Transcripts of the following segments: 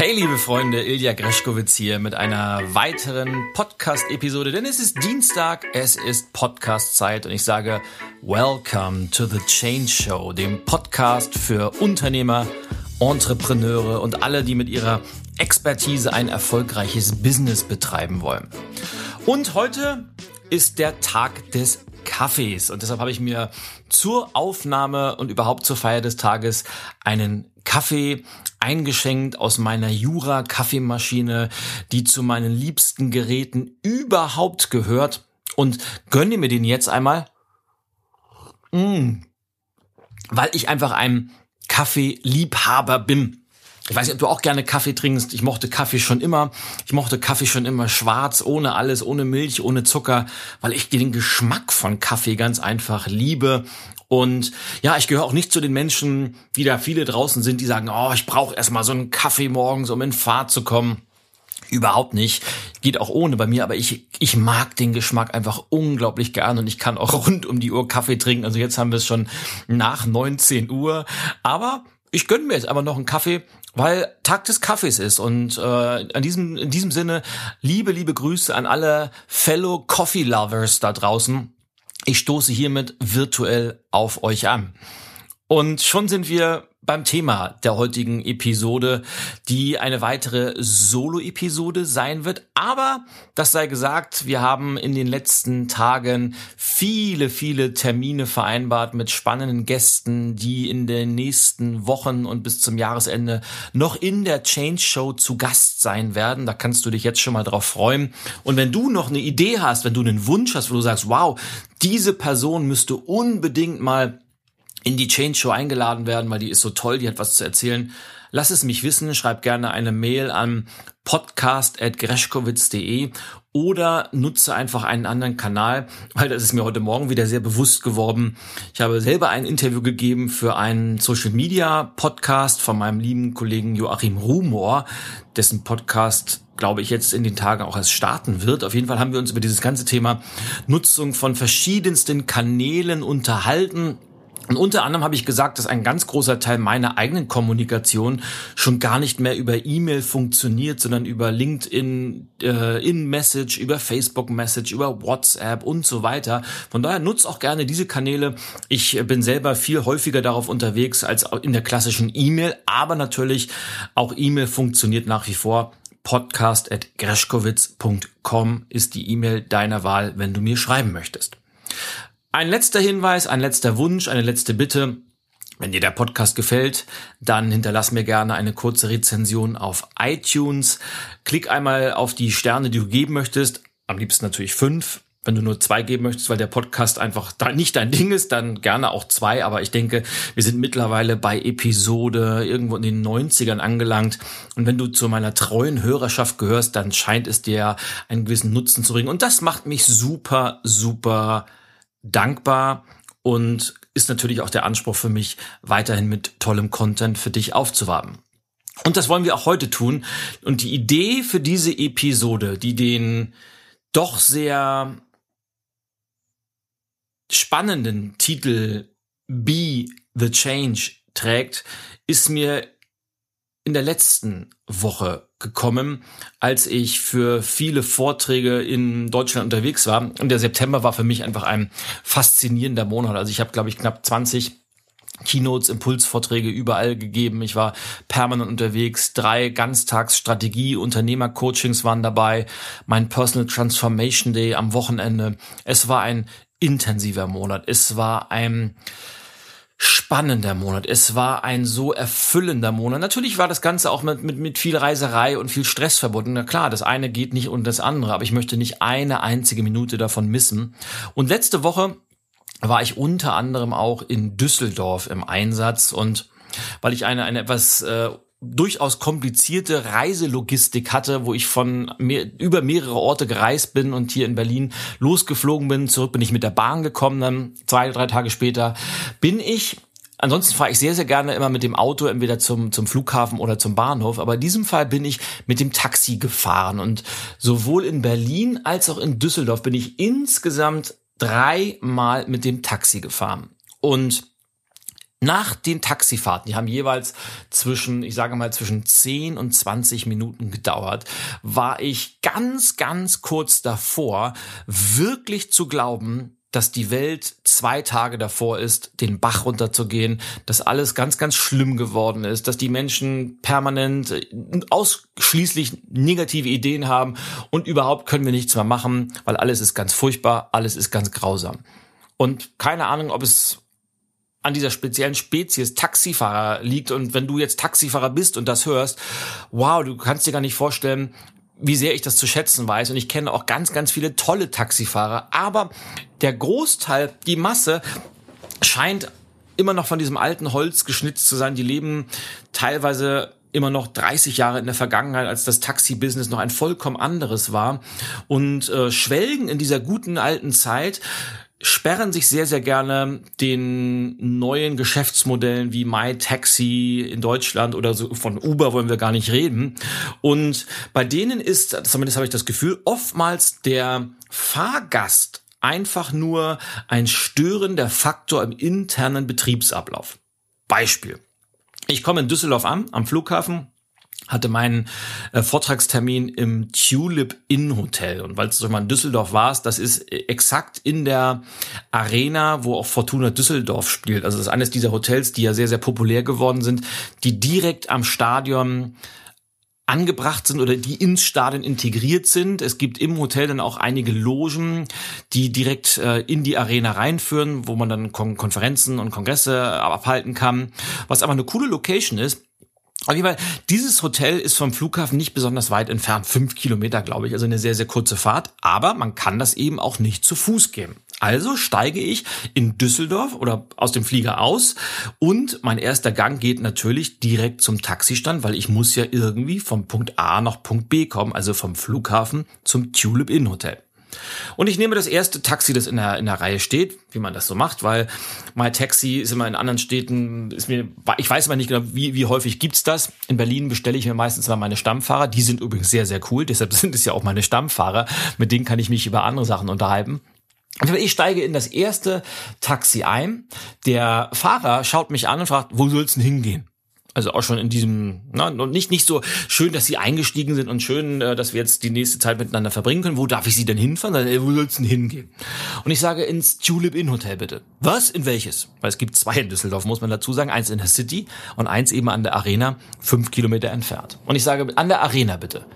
Hey liebe Freunde, Ilja Greschkowitz hier mit einer weiteren Podcast-Episode, denn es ist Dienstag, es ist Podcast-Zeit und ich sage Welcome to the Change Show, dem Podcast für Unternehmer, Entrepreneure und alle, die mit ihrer Expertise ein erfolgreiches Business betreiben wollen. Und heute ist der Tag des Kaffees und deshalb habe ich mir zur Aufnahme und überhaupt zur Feier des Tages einen Kaffee eingeschenkt aus meiner Jura Kaffeemaschine, die zu meinen liebsten Geräten überhaupt gehört und gönne mir den jetzt einmal. Mm, weil ich einfach ein Kaffeeliebhaber bin. Ich weiß nicht, ob du auch gerne Kaffee trinkst. Ich mochte Kaffee schon immer. Ich mochte Kaffee schon immer schwarz, ohne alles, ohne Milch, ohne Zucker, weil ich den Geschmack von Kaffee ganz einfach liebe. Und ja, ich gehöre auch nicht zu den Menschen, wie da viele draußen sind, die sagen, oh, ich brauche erstmal so einen Kaffee morgens, um in Fahrt zu kommen. Überhaupt nicht. Geht auch ohne bei mir, aber ich, ich mag den Geschmack einfach unglaublich gern und ich kann auch rund um die Uhr Kaffee trinken. Also jetzt haben wir es schon nach 19 Uhr. Aber ich gönne mir jetzt aber noch einen Kaffee, weil Tag des Kaffees ist. Und äh, an diesem, in diesem Sinne, liebe, liebe Grüße an alle Fellow Coffee Lovers da draußen. Ich stoße hiermit virtuell auf euch an. Und schon sind wir beim Thema der heutigen Episode, die eine weitere Solo-Episode sein wird. Aber das sei gesagt, wir haben in den letzten Tagen viele, viele Termine vereinbart mit spannenden Gästen, die in den nächsten Wochen und bis zum Jahresende noch in der Change Show zu Gast sein werden. Da kannst du dich jetzt schon mal drauf freuen. Und wenn du noch eine Idee hast, wenn du einen Wunsch hast, wo du sagst, wow, diese Person müsste unbedingt mal in die Change Show eingeladen werden, weil die ist so toll, die hat was zu erzählen. Lass es mich wissen, schreib gerne eine Mail an podcast.greschkowitz.de oder nutze einfach einen anderen Kanal, weil das ist mir heute Morgen wieder sehr bewusst geworden. Ich habe selber ein Interview gegeben für einen Social Media Podcast von meinem lieben Kollegen Joachim Rumor, dessen Podcast glaube ich, jetzt in den Tagen auch erst starten wird. Auf jeden Fall haben wir uns über dieses ganze Thema Nutzung von verschiedensten Kanälen unterhalten. Und unter anderem habe ich gesagt, dass ein ganz großer Teil meiner eigenen Kommunikation schon gar nicht mehr über E-Mail funktioniert, sondern über LinkedIn, äh, In-Message, über Facebook-Message, über WhatsApp und so weiter. Von daher nutzt auch gerne diese Kanäle. Ich bin selber viel häufiger darauf unterwegs als in der klassischen E-Mail, aber natürlich auch E-Mail funktioniert nach wie vor podcast.greschkowitz.com ist die E-Mail deiner Wahl, wenn du mir schreiben möchtest. Ein letzter Hinweis, ein letzter Wunsch, eine letzte Bitte. Wenn dir der Podcast gefällt, dann hinterlass mir gerne eine kurze Rezension auf iTunes. Klick einmal auf die Sterne, die du geben möchtest. Am liebsten natürlich fünf. Wenn du nur zwei geben möchtest, weil der Podcast einfach nicht dein Ding ist, dann gerne auch zwei. Aber ich denke, wir sind mittlerweile bei Episode irgendwo in den 90ern angelangt. Und wenn du zu meiner treuen Hörerschaft gehörst, dann scheint es dir einen gewissen Nutzen zu bringen. Und das macht mich super, super dankbar und ist natürlich auch der Anspruch für mich, weiterhin mit tollem Content für dich aufzuwarten. Und das wollen wir auch heute tun. Und die Idee für diese Episode, die den doch sehr spannenden Titel Be the Change trägt, ist mir in der letzten Woche gekommen, als ich für viele Vorträge in Deutschland unterwegs war. Und der September war für mich einfach ein faszinierender Monat. Also ich habe, glaube ich, knapp 20 Keynotes, Impulsvorträge überall gegeben. Ich war permanent unterwegs. Drei Ganztagsstrategie, Unternehmercoachings waren dabei. Mein Personal Transformation Day am Wochenende. Es war ein intensiver Monat. Es war ein spannender Monat. Es war ein so erfüllender Monat. Natürlich war das Ganze auch mit, mit, mit viel Reiserei und viel Stress verbunden. Na klar, das eine geht nicht und das andere, aber ich möchte nicht eine einzige Minute davon missen. Und letzte Woche war ich unter anderem auch in Düsseldorf im Einsatz und weil ich eine, eine etwas äh, durchaus komplizierte Reiselogistik hatte, wo ich von mehr, über mehrere Orte gereist bin und hier in Berlin losgeflogen bin. Zurück bin ich mit der Bahn gekommen, dann zwei, drei Tage später bin ich Ansonsten fahre ich sehr, sehr gerne immer mit dem Auto entweder zum, zum Flughafen oder zum Bahnhof. Aber in diesem Fall bin ich mit dem Taxi gefahren. Und sowohl in Berlin als auch in Düsseldorf bin ich insgesamt dreimal mit dem Taxi gefahren. Und Nach den Taxifahrten, die haben jeweils zwischen, ich sage mal, zwischen 10 und 20 Minuten gedauert, war ich ganz, ganz kurz davor, wirklich zu glauben, dass die Welt zwei Tage davor ist, den Bach runterzugehen, dass alles ganz, ganz schlimm geworden ist, dass die Menschen permanent äh, ausschließlich negative Ideen haben und überhaupt können wir nichts mehr machen, weil alles ist ganz furchtbar, alles ist ganz grausam. Und keine Ahnung, ob es an dieser speziellen Spezies Taxifahrer liegt und wenn du jetzt Taxifahrer bist und das hörst, wow, du kannst dir gar nicht vorstellen, wie sehr ich das zu schätzen weiß. Und ich kenne auch ganz, ganz viele tolle Taxifahrer, aber der Großteil, die Masse scheint immer noch von diesem alten Holz geschnitzt zu sein. Die leben teilweise immer noch 30 Jahre in der Vergangenheit, als das Taxi-Business noch ein vollkommen anderes war. Und äh, schwelgen in dieser guten alten Zeit, sperren sich sehr, sehr gerne den neuen Geschäftsmodellen wie MyTaxi in Deutschland oder so von Uber wollen wir gar nicht reden. Und bei denen ist, zumindest habe ich das Gefühl, oftmals der Fahrgast einfach nur ein störender Faktor im internen Betriebsablauf. Beispiel. Ich komme in Düsseldorf an, am Flughafen, hatte meinen äh, Vortragstermin im Tulip Inn Hotel. Und weil du mal in Düsseldorf warst, das ist äh, exakt in der Arena, wo auch Fortuna Düsseldorf spielt. Also das ist eines dieser Hotels, die ja sehr, sehr populär geworden sind, die direkt am Stadion angebracht sind oder die ins Stadion integriert sind. Es gibt im Hotel dann auch einige Logen, die direkt äh, in die Arena reinführen, wo man dann Kon Konferenzen und Kongresse abhalten kann. Was aber eine coole Location ist, auf jeden Fall, dieses Hotel ist vom Flughafen nicht besonders weit entfernt, fünf Kilometer, glaube ich, also eine sehr, sehr kurze Fahrt, aber man kann das eben auch nicht zu Fuß gehen. Also steige ich in Düsseldorf oder aus dem Flieger aus. Und mein erster Gang geht natürlich direkt zum Taxistand, weil ich muss ja irgendwie vom Punkt A nach Punkt B kommen, also vom Flughafen zum Tulip Inn Hotel. Und ich nehme das erste Taxi, das in der, in der Reihe steht, wie man das so macht, weil My Taxi ist immer in anderen Städten, ist mir, ich weiß aber nicht genau, wie, wie häufig gibt's das. In Berlin bestelle ich mir meistens mal meine Stammfahrer. Die sind übrigens sehr, sehr cool. Deshalb sind es ja auch meine Stammfahrer. Mit denen kann ich mich über andere Sachen unterhalten. Ich steige in das erste Taxi ein. Der Fahrer schaut mich an und fragt, wo soll's denn hingehen? Also auch schon in diesem, na, und nicht, nicht so schön, dass sie eingestiegen sind und schön, äh, dass wir jetzt die nächste Zeit miteinander verbringen können. Wo darf ich sie denn hinfahren? Dann, wo soll's denn hingehen? Und ich sage ins Tulip Inn Hotel bitte. Was? In welches? Weil es gibt zwei in Düsseldorf, muss man dazu sagen. Eins in der City und eins eben an der Arena, fünf Kilometer entfernt. Und ich sage, an der Arena bitte.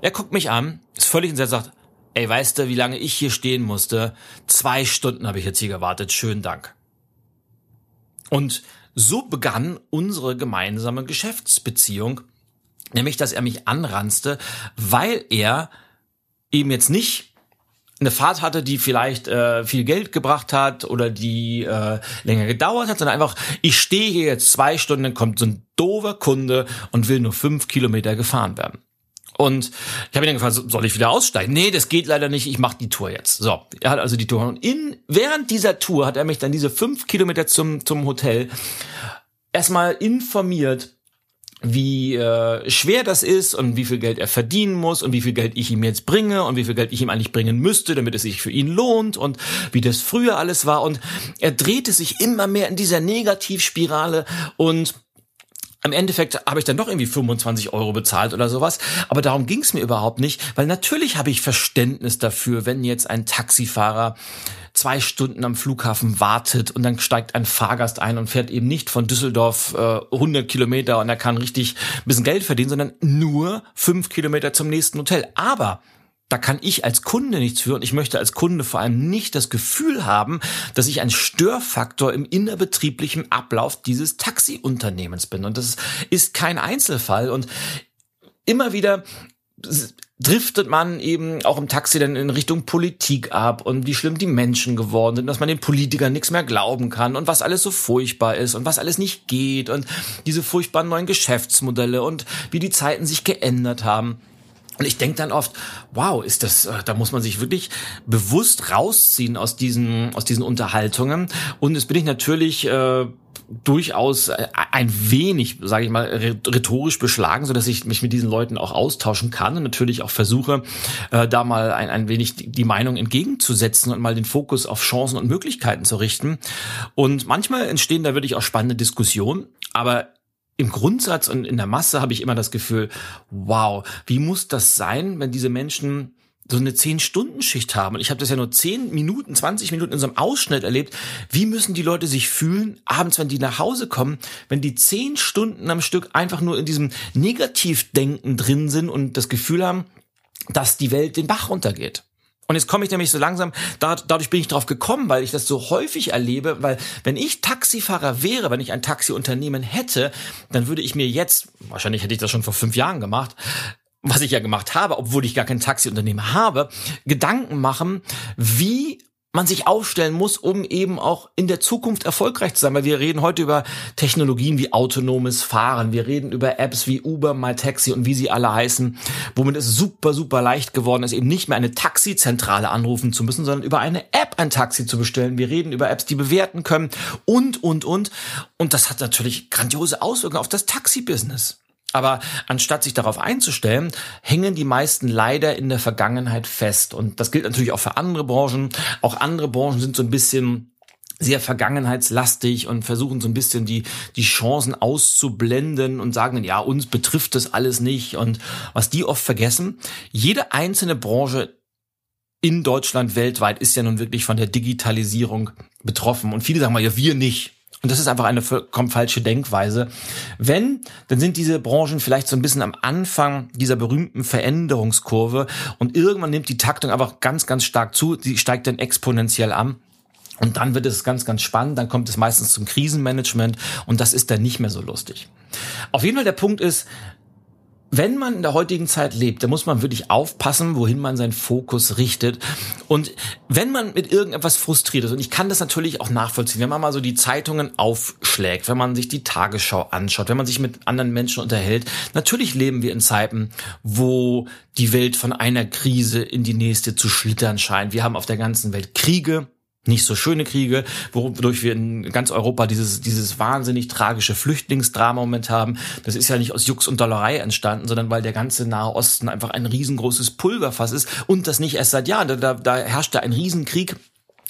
Er guckt mich an, ist völlig entsetzt, sagt, ey, weißt du, wie lange ich hier stehen musste? Zwei Stunden habe ich jetzt hier gewartet. Schönen Dank. Und so begann unsere gemeinsame Geschäftsbeziehung, nämlich dass er mich anranzte, weil er eben jetzt nicht eine Fahrt hatte, die vielleicht äh, viel Geld gebracht hat oder die äh, länger gedauert hat, sondern einfach, ich stehe hier jetzt zwei Stunden, kommt so ein doofer Kunde und will nur fünf Kilometer gefahren werden. Und ich habe ihn dann gefragt, soll ich wieder aussteigen? Nee, das geht leider nicht, ich mache die Tour jetzt. So, er hat also die Tour. Und in, während dieser Tour hat er mich dann diese fünf Kilometer zum, zum Hotel erstmal informiert, wie äh, schwer das ist und wie viel Geld er verdienen muss und wie viel Geld ich ihm jetzt bringe und wie viel Geld ich ihm eigentlich bringen müsste, damit es sich für ihn lohnt und wie das früher alles war. Und er drehte sich immer mehr in dieser Negativspirale und im Endeffekt habe ich dann doch irgendwie 25 Euro bezahlt oder sowas. Aber darum ging es mir überhaupt nicht, weil natürlich habe ich Verständnis dafür, wenn jetzt ein Taxifahrer zwei Stunden am Flughafen wartet und dann steigt ein Fahrgast ein und fährt eben nicht von Düsseldorf äh, 100 Kilometer und er kann richtig ein bisschen Geld verdienen, sondern nur fünf Kilometer zum nächsten Hotel. Aber da kann ich als Kunde nichts für und ich möchte als Kunde vor allem nicht das Gefühl haben, dass ich ein Störfaktor im innerbetrieblichen Ablauf dieses Taxiunternehmens bin. Und das ist kein Einzelfall. Und immer wieder driftet man eben auch im Taxi dann in Richtung Politik ab und wie schlimm die Menschen geworden sind, dass man den Politikern nichts mehr glauben kann und was alles so furchtbar ist und was alles nicht geht und diese furchtbaren neuen Geschäftsmodelle und wie die Zeiten sich geändert haben. Und ich denke dann oft, wow, ist das, äh, da muss man sich wirklich bewusst rausziehen aus diesen, aus diesen Unterhaltungen. Und es bin ich natürlich äh, durchaus äh, ein wenig, sage ich mal, rhetorisch beschlagen, so dass ich mich mit diesen Leuten auch austauschen kann und natürlich auch versuche, äh, da mal ein, ein wenig die Meinung entgegenzusetzen und mal den Fokus auf Chancen und Möglichkeiten zu richten. Und manchmal entstehen da wirklich auch spannende Diskussionen, aber im Grundsatz und in der Masse habe ich immer das Gefühl, wow, wie muss das sein, wenn diese Menschen so eine 10-Stunden-Schicht haben. Und ich habe das ja nur 10 Minuten, 20 Minuten in so einem Ausschnitt erlebt. Wie müssen die Leute sich fühlen, abends, wenn die nach Hause kommen, wenn die 10 Stunden am Stück einfach nur in diesem Negativdenken drin sind und das Gefühl haben, dass die Welt den Bach runtergeht. Und jetzt komme ich nämlich so langsam, dadurch bin ich drauf gekommen, weil ich das so häufig erlebe, weil wenn ich Taxifahrer wäre, wenn ich ein Taxiunternehmen hätte, dann würde ich mir jetzt, wahrscheinlich hätte ich das schon vor fünf Jahren gemacht, was ich ja gemacht habe, obwohl ich gar kein Taxiunternehmen habe, Gedanken machen, wie man sich aufstellen muss, um eben auch in der Zukunft erfolgreich zu sein. Weil wir reden heute über Technologien wie autonomes Fahren. Wir reden über Apps wie Uber, MyTaxi und wie sie alle heißen, womit es super, super leicht geworden ist, eben nicht mehr eine Taxizentrale anrufen zu müssen, sondern über eine App ein Taxi zu bestellen. Wir reden über Apps, die bewerten können und, und, und. Und das hat natürlich grandiose Auswirkungen auf das Taxi-Business. Aber anstatt sich darauf einzustellen, hängen die meisten leider in der Vergangenheit fest. Und das gilt natürlich auch für andere Branchen. Auch andere Branchen sind so ein bisschen sehr vergangenheitslastig und versuchen so ein bisschen die, die Chancen auszublenden und sagen, ja, uns betrifft das alles nicht. Und was die oft vergessen, jede einzelne Branche in Deutschland weltweit ist ja nun wirklich von der Digitalisierung betroffen. Und viele sagen mal, ja, wir nicht. Und das ist einfach eine vollkommen falsche Denkweise. Wenn, dann sind diese Branchen vielleicht so ein bisschen am Anfang dieser berühmten Veränderungskurve und irgendwann nimmt die Taktung einfach ganz, ganz stark zu. Sie steigt dann exponentiell an. Und dann wird es ganz, ganz spannend. Dann kommt es meistens zum Krisenmanagement und das ist dann nicht mehr so lustig. Auf jeden Fall der Punkt ist, wenn man in der heutigen Zeit lebt, dann muss man wirklich aufpassen, wohin man seinen Fokus richtet. Und wenn man mit irgendetwas frustriert ist, und ich kann das natürlich auch nachvollziehen, wenn man mal so die Zeitungen aufschlägt, wenn man sich die Tagesschau anschaut, wenn man sich mit anderen Menschen unterhält, natürlich leben wir in Zeiten, wo die Welt von einer Krise in die nächste zu schlittern scheint. Wir haben auf der ganzen Welt Kriege, nicht so schöne Kriege, wodurch wir in ganz Europa dieses, dieses wahnsinnig tragische Flüchtlingsdrama moment haben. Das ist ja nicht aus Jux und Dollerei entstanden, sondern weil der ganze Nahe Osten einfach ein riesengroßes Pulverfass ist und das nicht erst seit Jahren. Da, da, da herrscht da ein Riesenkrieg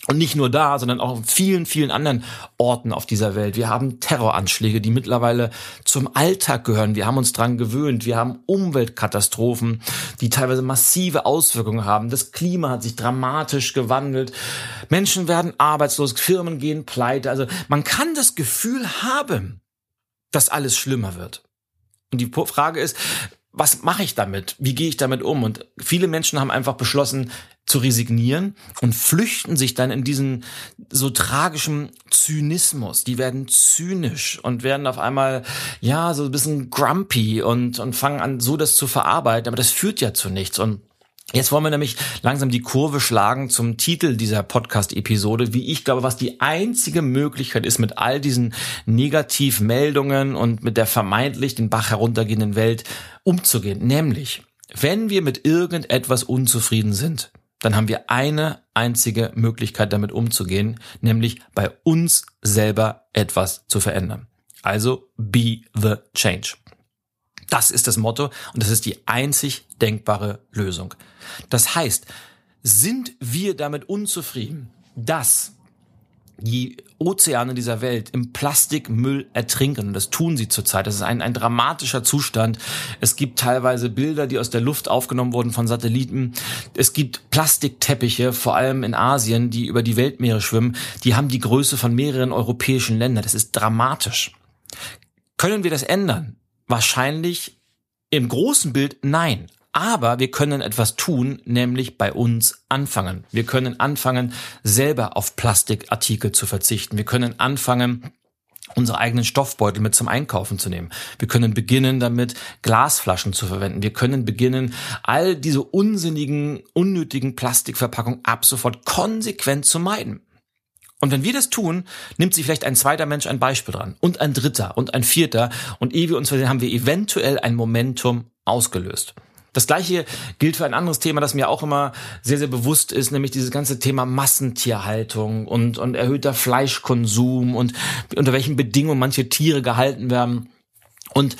und nicht nur da, sondern auch in vielen, vielen anderen Orten auf dieser Welt. Wir haben Terroranschläge, die mittlerweile zum Alltag gehören. Wir haben uns dran gewöhnt. Wir haben Umweltkatastrophen, die teilweise massive Auswirkungen haben. Das Klima hat sich dramatisch gewandelt. Menschen werden arbeitslos, Firmen gehen pleite. Also man kann das Gefühl haben, dass alles schlimmer wird. Und die Frage ist, was mache ich damit? Wie gehe ich damit um? Und viele Menschen haben einfach beschlossen zu resignieren und flüchten sich dann in diesen so tragischen Zynismus. Die werden zynisch und werden auf einmal, ja, so ein bisschen grumpy und, und fangen an, so das zu verarbeiten. Aber das führt ja zu nichts. Und Jetzt wollen wir nämlich langsam die Kurve schlagen zum Titel dieser Podcast-Episode, wie ich glaube, was die einzige Möglichkeit ist, mit all diesen Negativmeldungen und mit der vermeintlich den Bach heruntergehenden Welt umzugehen. Nämlich, wenn wir mit irgendetwas unzufrieden sind, dann haben wir eine einzige Möglichkeit damit umzugehen, nämlich bei uns selber etwas zu verändern. Also be the change. Das ist das Motto und das ist die einzig denkbare Lösung. Das heißt, sind wir damit unzufrieden, dass die Ozeane dieser Welt im Plastikmüll ertrinken. Und das tun sie zurzeit. Das ist ein, ein dramatischer Zustand. Es gibt teilweise Bilder, die aus der Luft aufgenommen wurden von Satelliten. Es gibt Plastikteppiche, vor allem in Asien, die über die Weltmeere schwimmen. Die haben die Größe von mehreren europäischen Ländern. Das ist dramatisch. Können wir das ändern? Wahrscheinlich im großen Bild nein. Aber wir können etwas tun, nämlich bei uns anfangen. Wir können anfangen, selber auf Plastikartikel zu verzichten. Wir können anfangen, unsere eigenen Stoffbeutel mit zum Einkaufen zu nehmen. Wir können beginnen, damit Glasflaschen zu verwenden. Wir können beginnen, all diese unsinnigen, unnötigen Plastikverpackungen ab sofort konsequent zu meiden. Und wenn wir das tun, nimmt sich vielleicht ein zweiter Mensch ein Beispiel dran und ein dritter und ein vierter und ehe wir uns versehen, haben wir eventuell ein Momentum ausgelöst. Das gleiche gilt für ein anderes Thema, das mir auch immer sehr, sehr bewusst ist, nämlich dieses ganze Thema Massentierhaltung und, und erhöhter Fleischkonsum und unter welchen Bedingungen manche Tiere gehalten werden. Und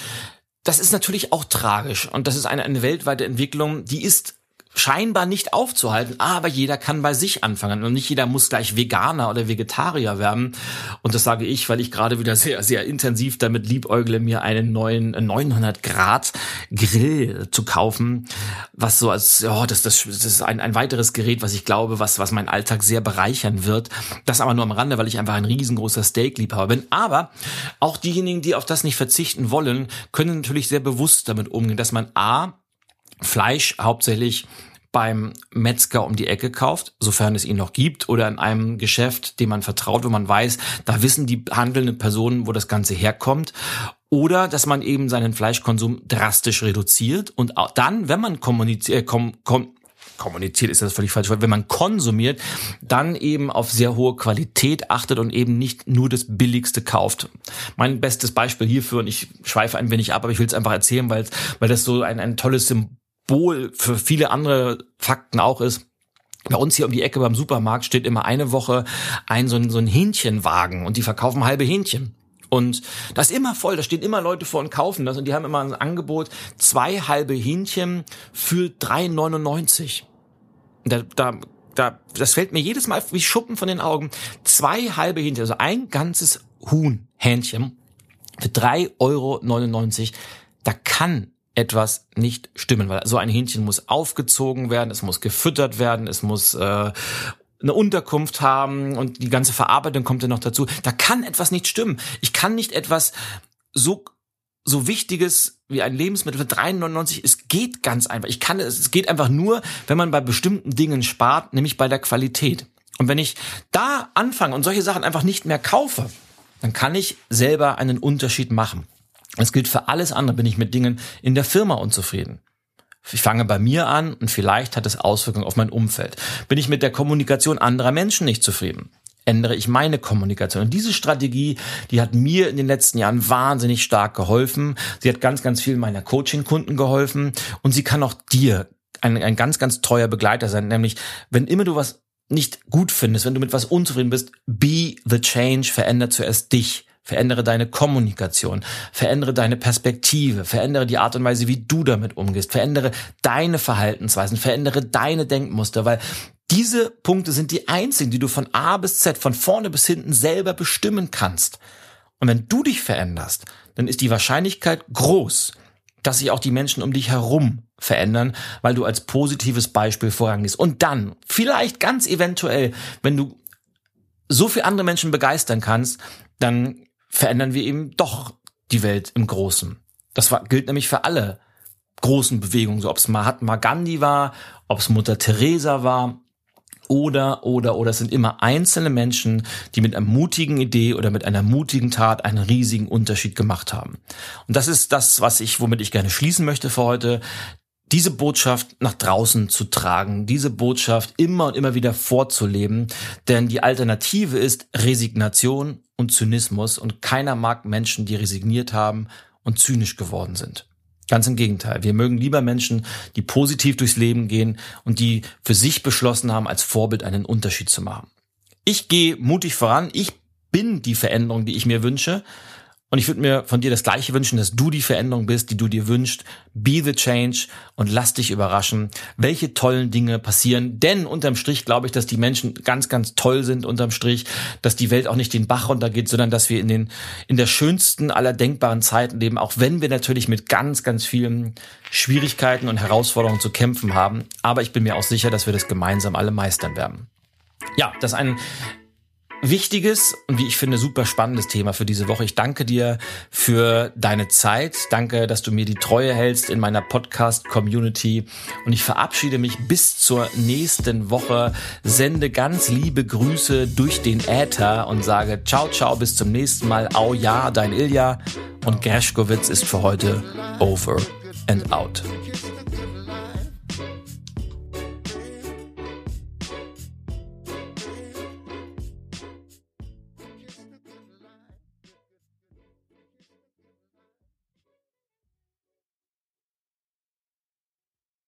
das ist natürlich auch tragisch und das ist eine, eine weltweite Entwicklung, die ist scheinbar nicht aufzuhalten, aber jeder kann bei sich anfangen und nicht jeder muss gleich Veganer oder Vegetarier werden. Und das sage ich, weil ich gerade wieder sehr, sehr intensiv damit liebäugle, mir einen neuen 900 Grad Grill zu kaufen, was so als, ja, das, das, das ist ein, ein weiteres Gerät, was ich glaube, was, was meinen Alltag sehr bereichern wird. Das aber nur am Rande, weil ich einfach ein riesengroßer Steakliebhaber bin. Aber auch diejenigen, die auf das nicht verzichten wollen, können natürlich sehr bewusst damit umgehen, dass man A, Fleisch hauptsächlich beim Metzger um die Ecke kauft, sofern es ihn noch gibt, oder in einem Geschäft, dem man vertraut, wo man weiß, da wissen die handelnden Personen, wo das Ganze herkommt. Oder dass man eben seinen Fleischkonsum drastisch reduziert und auch dann, wenn man kommuniziert, äh, kom, kom, kommuniziert ist das völlig falsch, wenn man konsumiert, dann eben auf sehr hohe Qualität achtet und eben nicht nur das Billigste kauft. Mein bestes Beispiel hierfür, und ich schweife ein wenig ab, aber ich will es einfach erzählen, weil, weil das so ein, ein tolles Symbol Symbol für viele andere Fakten auch ist, bei uns hier um die Ecke beim Supermarkt steht immer eine Woche ein so ein, so ein Hähnchenwagen und die verkaufen halbe Hähnchen. Und das ist immer voll, da stehen immer Leute vor und kaufen das und die haben immer ein Angebot, zwei halbe Hähnchen für 3,99. Da, da, da, das fällt mir jedes Mal wie Schuppen von den Augen. Zwei halbe Hähnchen, also ein ganzes Huhn, Hähnchen für 3,99 Euro. Da kann etwas nicht stimmen, weil so ein Hähnchen muss aufgezogen werden, es muss gefüttert werden, es muss äh, eine Unterkunft haben und die ganze Verarbeitung kommt dann noch dazu. Da kann etwas nicht stimmen. Ich kann nicht etwas so so wichtiges wie ein Lebensmittel für 3,99, es geht ganz einfach. Ich kann es, es geht einfach nur, wenn man bei bestimmten Dingen spart, nämlich bei der Qualität. Und wenn ich da anfange und solche Sachen einfach nicht mehr kaufe, dann kann ich selber einen Unterschied machen. Es gilt für alles andere, bin ich mit Dingen in der Firma unzufrieden. Ich fange bei mir an und vielleicht hat es Auswirkungen auf mein Umfeld. Bin ich mit der Kommunikation anderer Menschen nicht zufrieden? Ändere ich meine Kommunikation. Und diese Strategie, die hat mir in den letzten Jahren wahnsinnig stark geholfen. Sie hat ganz, ganz viel meiner Coaching-Kunden geholfen und sie kann auch dir ein, ein ganz, ganz treuer Begleiter sein. Nämlich, wenn immer du was nicht gut findest, wenn du mit was unzufrieden bist, be the change, verändert zuerst dich. Verändere deine Kommunikation, verändere deine Perspektive, verändere die Art und Weise, wie du damit umgehst, verändere deine Verhaltensweisen, verändere deine Denkmuster, weil diese Punkte sind die einzigen, die du von A bis Z, von vorne bis hinten selber bestimmen kannst. Und wenn du dich veränderst, dann ist die Wahrscheinlichkeit groß, dass sich auch die Menschen um dich herum verändern, weil du als positives Beispiel vorangehst. Und dann, vielleicht ganz eventuell, wenn du so viel andere Menschen begeistern kannst, dann verändern wir eben doch die Welt im Großen. Das war, gilt nämlich für alle großen Bewegungen, so ob es Mahatma Gandhi war, ob es Mutter Teresa war oder, oder, oder es sind immer einzelne Menschen, die mit einer mutigen Idee oder mit einer mutigen Tat einen riesigen Unterschied gemacht haben. Und das ist das, was ich, womit ich gerne schließen möchte für heute diese Botschaft nach draußen zu tragen, diese Botschaft immer und immer wieder vorzuleben, denn die Alternative ist Resignation und Zynismus und keiner mag Menschen, die resigniert haben und zynisch geworden sind. Ganz im Gegenteil. Wir mögen lieber Menschen, die positiv durchs Leben gehen und die für sich beschlossen haben, als Vorbild einen Unterschied zu machen. Ich gehe mutig voran. Ich bin die Veränderung, die ich mir wünsche. Und ich würde mir von dir das Gleiche wünschen, dass du die Veränderung bist, die du dir wünschst. Be the change und lass dich überraschen, welche tollen Dinge passieren. Denn unterm Strich glaube ich, dass die Menschen ganz, ganz toll sind unterm Strich, dass die Welt auch nicht den Bach runtergeht, sondern dass wir in den, in der schönsten aller denkbaren Zeiten leben, auch wenn wir natürlich mit ganz, ganz vielen Schwierigkeiten und Herausforderungen zu kämpfen haben. Aber ich bin mir auch sicher, dass wir das gemeinsam alle meistern werden. Ja, das ist ein wichtiges und wie ich finde super spannendes Thema für diese Woche. Ich danke dir für deine Zeit. Danke, dass du mir die Treue hältst in meiner Podcast Community und ich verabschiede mich bis zur nächsten Woche. Sende ganz liebe Grüße durch den Äther und sage ciao ciao bis zum nächsten Mal. Au ja, dein Ilja und Gershkowitz ist für heute over and out.